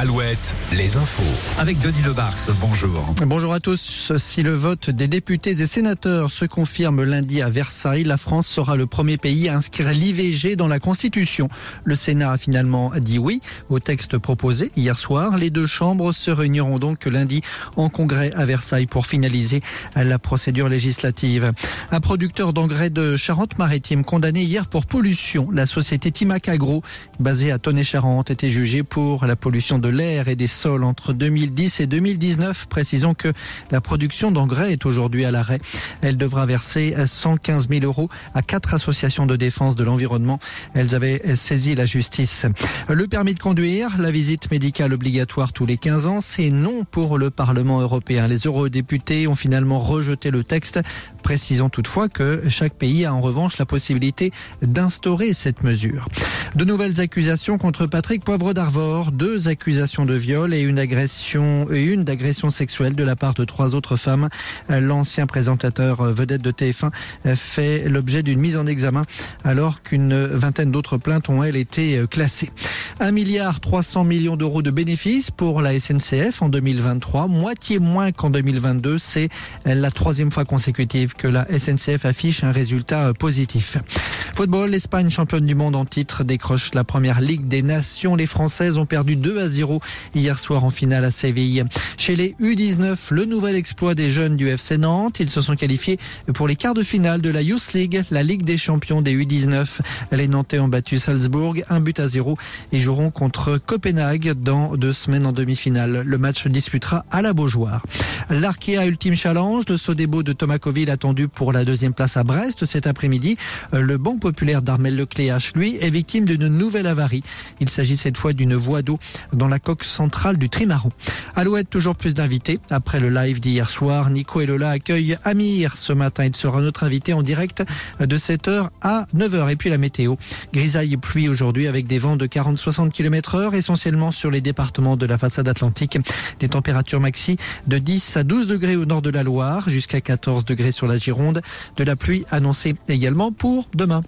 Alouette, les infos. Avec Denis Lebars, bonjour. Bonjour à tous. Si le vote des députés et sénateurs se confirme lundi à Versailles, la France sera le premier pays à inscrire l'IVG dans la Constitution. Le Sénat a finalement dit oui au texte proposé hier soir. Les deux chambres se réuniront donc lundi en congrès à Versailles pour finaliser la procédure législative. Un producteur d'engrais de Charente-Maritime condamné hier pour pollution. La société Timac Agro, basée à Tonnet-Charente, était jugée pour la pollution de l'air et des sols entre 2010 et 2019. Précisons que la production d'engrais est aujourd'hui à l'arrêt. Elle devra verser 115 000 euros à quatre associations de défense de l'environnement. Elles avaient saisi la justice. Le permis de conduire, la visite médicale obligatoire tous les 15 ans, c'est non pour le Parlement européen. Les eurodéputés ont finalement rejeté le texte. Précisons toutefois que chaque pays a en revanche la possibilité d'instaurer cette mesure. De nouvelles accusations contre Patrick Poivre d'Arvor, deux accusations de viol et une agression une d'agression sexuelle de la part de trois autres femmes. L'ancien présentateur vedette de TF1 fait l'objet d'une mise en examen alors qu'une vingtaine d'autres plaintes ont elles été classées. 1 milliard 300 millions d'euros de bénéfices pour la SNCF en 2023, moitié moins qu'en 2022. C'est la troisième fois consécutive que la SNCF affiche un résultat positif. Football, l'Espagne championne du monde en titre décroche la première Ligue des Nations. Les Françaises ont perdu 2 à 0 hier soir en finale à Séville. Chez les U19, le nouvel exploit des jeunes du FC Nantes. Ils se sont qualifiés pour les quarts de finale de la Youth League, la Ligue des champions des U19. Les Nantais ont battu Salzbourg, un but à zéro et joueront contre Copenhague dans deux semaines en demi-finale. Le match se disputera à la Beaujoire. L'Arkea Ultime Challenge, le Sodebo de Thomas-Coville attendu pour la deuxième place à Brest cet après-midi. Le banc populaire d'Armel Lecléache, lui, est victime d'une nouvelle avarie. Il s'agit cette fois d'une voie d'eau dans la coque centrale du trimaran. Alouette, toujours plus d'invités. Après le live d'hier soir, Nico et Lola accueillent Amir ce matin. Il sera notre invité en direct de 7h à 9h. Et puis la météo. Grisaille et pluie aujourd'hui avec des vents de 40-60 60 km heure, essentiellement sur les départements de la façade atlantique. Des températures maxi de 10 à 12 degrés au nord de la Loire, jusqu'à 14 degrés sur la Gironde. De la pluie annoncée également pour demain.